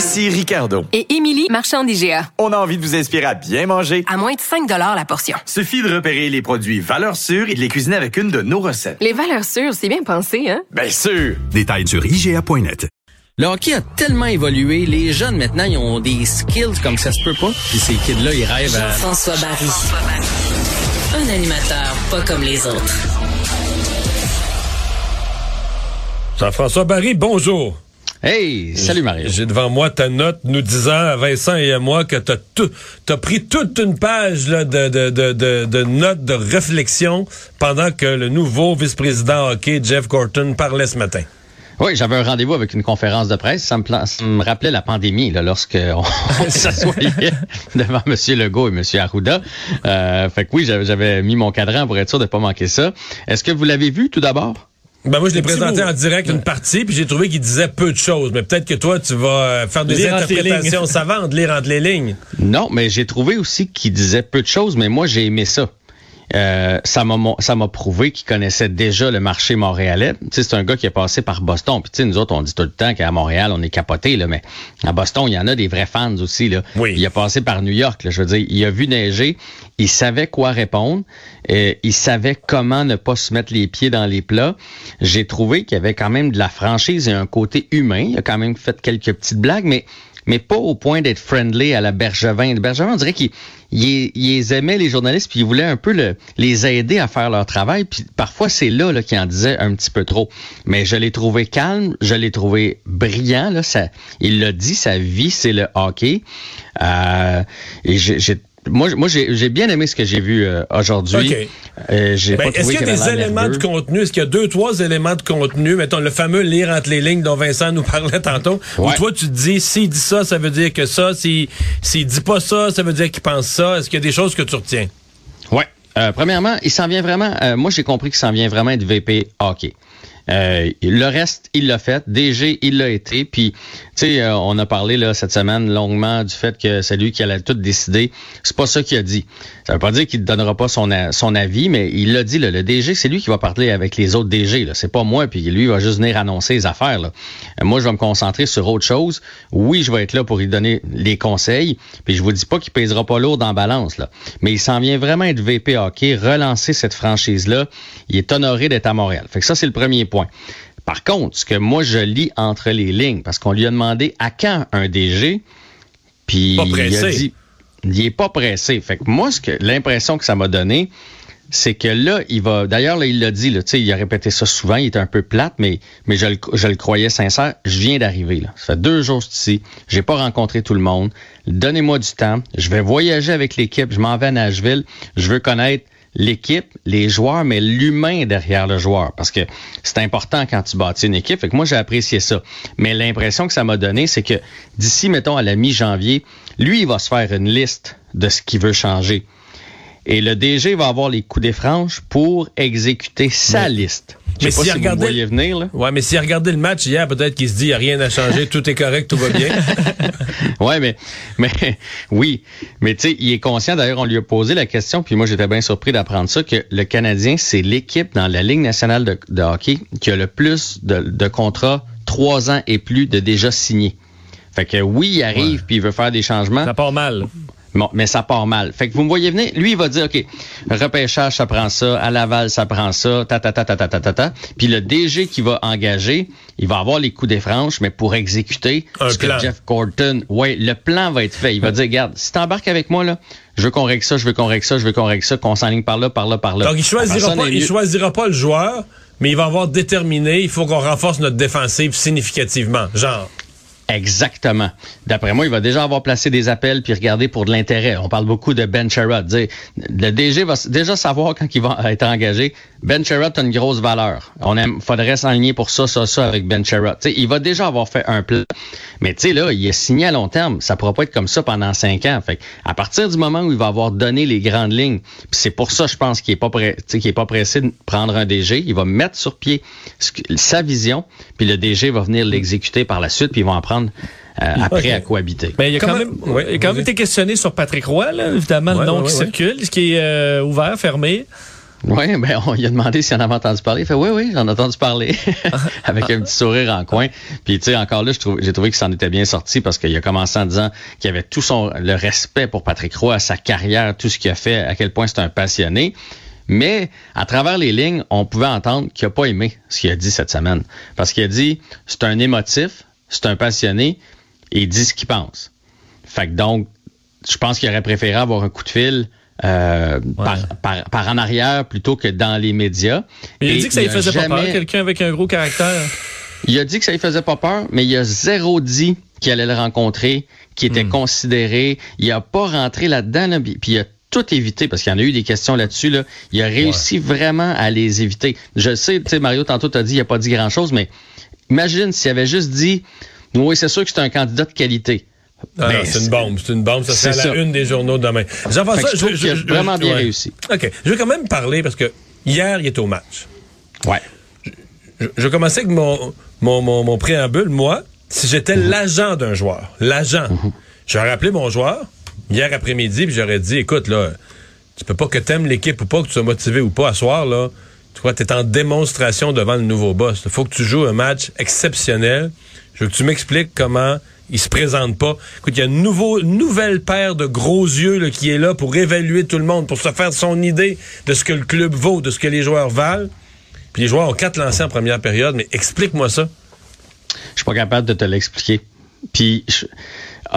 Ici Ricardo. Et Émilie, marchand d'IGA. On a envie de vous inspirer à bien manger. À moins de 5 la portion. Suffit de repérer les produits valeurs sûres et de les cuisiner avec une de nos recettes. Les valeurs sûres, c'est bien pensé, hein? Bien sûr! Détails sur IGA.net. Le hockey a tellement évolué, les jeunes maintenant, ils ont des skills comme ça se peut pas. Puis ces kids-là, ils rêvent à... François Barry. Un animateur pas comme les autres. Jean-François Barry, bonjour. Hey, salut Mario. J'ai devant moi ta note nous disant à Vincent et à moi que t'as tout, t'as pris toute une page là, de, de, de, de, de notes de réflexion pendant que le nouveau vice-président hockey Jeff Gorton parlait ce matin. Oui, j'avais un rendez-vous avec une conférence de presse. Ça me, pla- ça me rappelait la pandémie, là, lorsque on s'assoyait devant M. Legault et M. Arruda. Euh, fait que oui, j'avais- j'avais mis mon cadran pour être sûr de pas manquer ça. Est-ce que vous l'avez vu tout d'abord? Ben moi, je l'ai présenté en direct une partie, puis j'ai trouvé qu'il disait peu de choses. Mais peut-être que toi, tu vas euh, faire des Lire interprétations savantes, lire entre les lignes. Non, mais j'ai trouvé aussi qu'il disait peu de choses, mais moi, j'ai aimé ça. Euh, ça m'a mon- ça m'a prouvé qu'il connaissait déjà le marché montréalais. Tu sais, c'est un gars qui est passé par Boston. Puis tu sais, nous autres, on dit tout le temps qu'à Montréal, on est capoté là, mais à Boston, il y en a des vrais fans aussi là. Oui. Il a passé par New York. Là, je veux dire, il a vu neiger, il savait quoi répondre, euh, il savait comment ne pas se mettre les pieds dans les plats. J'ai trouvé qu'il y avait quand même de la franchise et un côté humain. Il a quand même fait quelques petites blagues, mais mais pas au point d'être friendly à la Bergevin. Bergevin, on dirait qu'il il, les journalistes, puis il voulait un peu le- les aider à faire leur travail. Puis parfois, c'est là, là qu'il en disait un petit peu trop. Mais je l'ai trouvé calme, je l'ai trouvé brillant. Là, ça, il l'a dit, sa vie, c'est le hockey. Euh, et j'ai... moi, moi j'ai bien aimé ce que j'ai vu euh, aujourd'hui. Euh, Ben, Est-ce qu'il y a des éléments de contenu? Est-ce qu'il y a deux, trois éléments de contenu? Mettons, le fameux lire entre les lignes dont Vincent nous parlait tantôt. Où Ouais. toi, tu te dis, s'il dit ça, ça veut dire que ça. S'il s'il dit pas ça, ça veut dire qu'il pense ça. Est-ce qu'il y a des choses que tu retiens? Ouais. Euh, premièrement, il s'en vient vraiment. moi, j'ai compris qu'il s'en vient vraiment être VP hockey. Euh, le reste, il l'a fait. DG, il l'a été. Puis, sais, euh, on a parlé là cette semaine longuement du fait que c'est lui qui allait tout décider. C'est pas ça qu'il a dit. Ça veut pas dire qu'il ne donnera pas son, avis, mais il l'a dit. Le DG, c'est lui qui va parler avec les autres DG. Là. C'est pas moi. Puis lui, il va juste venir annoncer les affaires. Euh, moi, je vais me concentrer sur autre chose. Oui, je vais être là pour lui donner les conseils. Puis je vous dis pas qu'il pèsera pas lourd la balance. Là. Mais il s'en vient vraiment être VP hockey, relancer cette franchise-là. Il est honoré d'être à Montréal. Fait que ça, c'est le premier point. Par contre, ce que moi, je lis entre les lignes, parce qu'on lui a demandé à quand un DG, puis il a dit, il est pas pressé. Fait que moi, ce que l'impression que ça m'a donné, c'est que là, il va. D'ailleurs, là, il l'a dit, là, tu sais, il a répété ça souvent, il était un peu plate, mais, mais je, le, je le croyais sincère. Je viens d'arriver, là. Ça fait deux jours ici. J'ai pas rencontré tout le monde. Donnez-moi du temps. Je vais voyager avec l'équipe. Je m'en vais à Nashville. Je veux connaître l'équipe, les joueurs, mais l'humain derrière le joueur. Parce que c'est important quand tu bâtis une équipe. Fait que moi, j'ai apprécié ça. Mais l'impression que ça m'a donné, c'est que d'ici, mettons, à la mi-janvier, lui, il va se faire une liste de ce qu'il veut changer. Et le DG va avoir les coups des franges pour exécuter sa liste. Je Mais si vous regardait- me venir, là. Ouais, mais s'il a regardé le match hier, peut-être qu'il se dit, il n'y a rien à changer, tout est correct, tout va bien. Ouais, mais, mais oui, mais tu sais, il est conscient. D'ailleurs, on lui a posé la question, puis moi j'étais bien surpris d'apprendre ça que le Canadien, c'est l'équipe dans la Ligue nationale de, de hockey qui a le plus de, de contrats trois ans et plus de déjà signés. Fait que oui, il arrive puis il veut faire des changements. Ça part mal. Bon, mais ça part mal. Fait que vous me voyez venir, lui, il va dire, OK, repêchage, ça prend ça, à Laval, ça prend ça, ta, ta, ta, ta, ta, ta, ta, ta. Puis le DG qui va engager, il va avoir les coups des franches, mais pour exécuter Un ce plan. que Jeff Gordon, ouais, le plan va être fait. Il va dire, regarde, si t'embarques avec moi, là, je veux qu'on règle ça, je veux qu'on règle ça, je veux qu'on règle ça, qu'on s'enligne par là, par là, par là. Donc, il choisira pas, il choisira pas le joueur, mais il va avoir déterminé, il faut qu'on renforce notre défensive significativement. Genre. Exactement. D'après moi, il va déjà avoir placé des appels puis regarder pour de l'intérêt. On parle beaucoup de Ben Sherrod. Le DG va déjà savoir quand il va être engagé. Ben Sherrod a une grosse valeur. On aime, faudrait s'aligner pour ça, ça, ça avec Ben Sherrod. Il va déjà avoir fait un plan. Mais tu sais, là, il est signé à long terme. Ça pourra pas être comme ça pendant cinq ans. Fait à partir du moment où il va avoir donné les grandes lignes, c'est pour ça, je pense qu'il est pas qu'il est pas pressé de prendre un DG. Il va mettre sur pied sa vision, puis le DG va venir l'exécuter par la suite, puis ils vont apprendre euh, après à cohabiter. Mais il y a quand même, Ouais, il a quand même été questionné sur Patrick Roy, là, évidemment, Ouais, le nom ouais, qui ouais, circule, ce qui est euh, ouvert, fermé. Oui, ben on lui a demandé s'il en avait entendu parler. Il fait oui, oui, j'en ai entendu parler. Avec un petit sourire en coin. Puis tu sais, encore là, j'ai trouvé qu'il s'en était bien sorti parce qu'il a commencé en disant qu'il avait tout son le respect pour Patrick Roy, sa carrière, tout ce qu'il a fait, à quel point c'est un passionné. Mais à travers les lignes, on pouvait entendre qu'il n'a pas aimé ce qu'il a dit cette semaine. Parce qu'il a dit c'est un émotif, c'est un passionné, et il dit ce qu'il pense. Fait que donc, je pense qu'il aurait préféré avoir un coup de fil euh, par, par, par en arrière plutôt que dans les médias. Il a dit que ça lui faisait pas peur, quelqu'un avec un gros caractère. Il a dit que ça lui faisait pas peur, mais il a zéro dit qu'il allait le rencontrer, qu'il était Hmm. considéré. Il a pas rentré là-dedans, là, puis puis il a tout évité parce qu'il y en a eu des questions là-dessus. Là. Il a réussi vraiment à les éviter. Je sais, tu sais, Mario, tantôt t'as dit il a pas dit grand-chose, mais imagine s'il avait juste dit oui, c'est sûr que c'est un candidat de qualité. Ah Ben, non, c'est une bombe, c'est une bombe. Ça à la une des journaux demain. Jean-François, je trouve qu'il a vraiment bien réussi. OK. Je vais quand même parler parce que hier, il est au match. Ouais. Je, je commencer avec mon, mon, mon, mon préambule. Moi, si j'étais l'agent d'un joueur, l'agent, j'aurais appelé mon joueur hier après-midi puis j'aurais dit, écoute, là, tu peux pas que t'aimes l'équipe ou pas, que tu sois motivé ou pas à soir, là. Tu vois, t'es en démonstration devant le nouveau boss. Il faut que tu joues un match exceptionnel. Je veux que tu m'expliques comment il se présente pas. Écoute, il y a une nouveau, nouvelle paire de gros yeux là, qui est là pour évaluer tout le monde, pour se faire son idée de ce que le club vaut, de ce que les joueurs valent. Puis les joueurs ont quatre lancés en première période, mais explique-moi ça. Je suis pas capable de te l'expliquer. Puis je-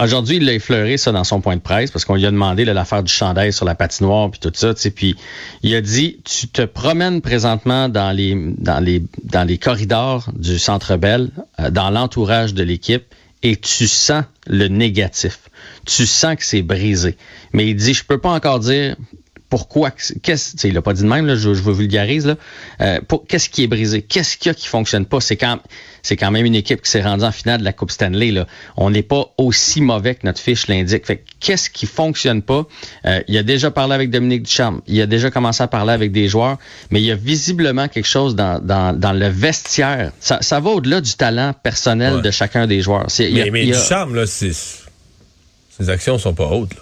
aujourd'hui, il a effleuré ça dans son point de presse parce qu'on lui a demandé l'affaire du chandail sur la patinoire puis tout ça. Puis il a dit tu te promènes présentement dans les dans les dans les corridors du Centre Bell, euh, dans l'entourage de l'équipe et tu sens le négatif. Tu sens que c'est brisé. Mais il dit je peux pas encore dire pourquoi, qu'est-ce, il a pas dit de même, là, je, je vous vulgarise, là. Euh, pour- qu'est-ce qui est brisé? Qu'est-ce qu'il y a qui fonctionne pas? C'est quand, c'est quand même une équipe qui s'est rendue en finale de la Coupe Stanley, là. On n'est pas aussi mauvais que notre fiche l'indique. Fait que qu'est-ce qui fonctionne pas? Euh, il a déjà parlé avec Dominique Ducharme. Il a déjà commencé à parler avec des joueurs, mais il y a visiblement quelque chose dans, dans, dans le vestiaire. Ça, ça va au-delà du talent personnel Ouais. de chacun des joueurs. C'est- il y a- Mais, mais il y a- du charme, là. Ses actions sont pas hautes, là.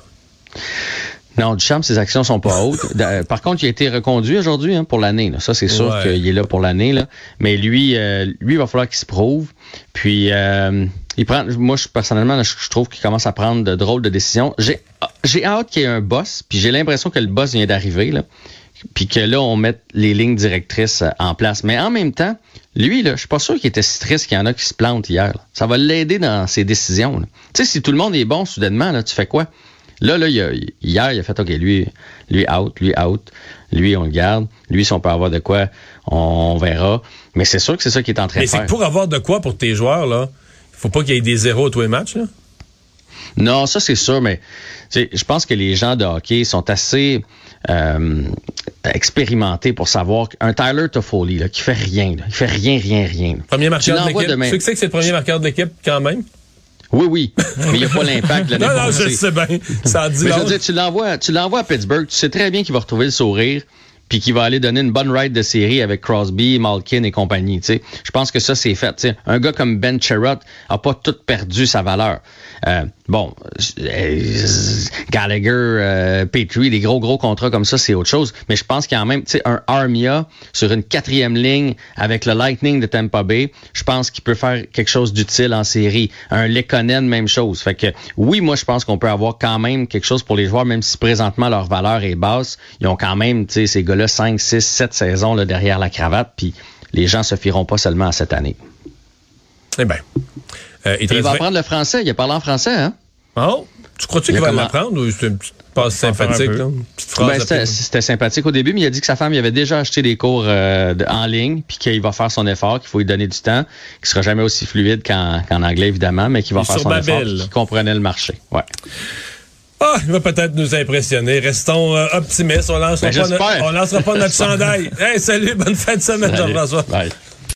Non, Duchamp, ses actions sont pas hautes. Euh, Par contre, il a été reconduit aujourd'hui hein, pour l'année. Ça, c'est sûr Ouais. qu'il est là pour l'année. là. Mais lui, euh, lui, il va falloir qu'il se prouve. Puis, euh, il prend. Moi, je, personnellement, là, je, je trouve qu'il commence à prendre de drôles de décisions. J'ai, j'ai hâte qu'il y ait un boss. Puis, j'ai l'impression que le boss vient d'arriver. Là. Puis que là, on mette les lignes directrices en place. Mais en même temps, lui, là, je suis pas sûr qu'il était si triste qu'il y en a qui se plantent hier. là. Ça va l'aider dans ses décisions. Tu sais, si tout le monde est bon soudainement, là, tu fais quoi? Là, là, il a- hier, il a fait OK, lui, lui out, lui out, lui, on le garde. Lui, si on peut avoir de quoi, on, verra. Mais c'est sûr que c'est ça qu'il est en train Mais de c'est faire. que pour avoir de quoi pour tes joueurs, là, il faut pas qu'il y ait des zéros à tous les matchs, là? Non, ça c'est sûr, mais je pense que les gens de hockey sont assez euh, expérimentés pour savoir qu'un Tyler Toffoli là, qui fait rien, là, il fait rien, rien, rien. Premier marqueur de l'équipe. Tu sais c'est que c'est le premier marqueur de l'équipe, quand même? Oui, oui, mais il n'y a pas l'impact de l'année Non, non, je sais bien. Ça en dit Mais je veux dire, tu l'envoies, tu l'envoies à Pittsburgh, tu sais très bien qu'il va retrouver le sourire, puis qu'il va aller donner une bonne ride de série avec Crosby, Malkin et compagnie. Je pense que ça c'est fait. Un gars comme Ben Sherrod a pas tout perdu sa valeur. Euh, bon, euh, Gallagher, euh, Petrie, des gros gros contrats comme ça, c'est autre chose. Mais je pense qu'il y a même, tu un Armia sur une quatrième ligne avec le Lightning de Tampa Bay. Je pense qu'il peut faire quelque chose d'utile en série. Un Lekonen, même chose. Fait que oui, moi je pense qu'on peut avoir quand même quelque chose pour les joueurs, même si présentement leur valeur est basse. Ils ont quand même, ces gars-là 5, 6, 7 saisons là, derrière la cravate. Puis les gens se fieront pas seulement à cette année. Eh bien. Euh, il va apprendre le français. Il a parlé en français, hein? Oh! Tu crois-tu Il qu'il va comment- l'apprendre ou c'est une petite passe sympathique, peu. là? Une petite phrase Ben, c'était sympathique au début, mais il a dit que sa femme il avait déjà acheté des cours euh, de- en ligne, puis qu'il va faire son effort, qu'il faut lui donner du temps, qu'il sera jamais aussi fluide qu'en qu'en anglais évidemment, mais qu'il va Et faire son effort, Babel. puis qu'il comprenait le marché. Ouais. Ah, il va peut-être nous impressionner. Restons euh, optimistes. On lancera, Ben, pas, no- j'espère. on lancera pas notre chandail. Hey, salut, bonne fin de semaine. Jean-François.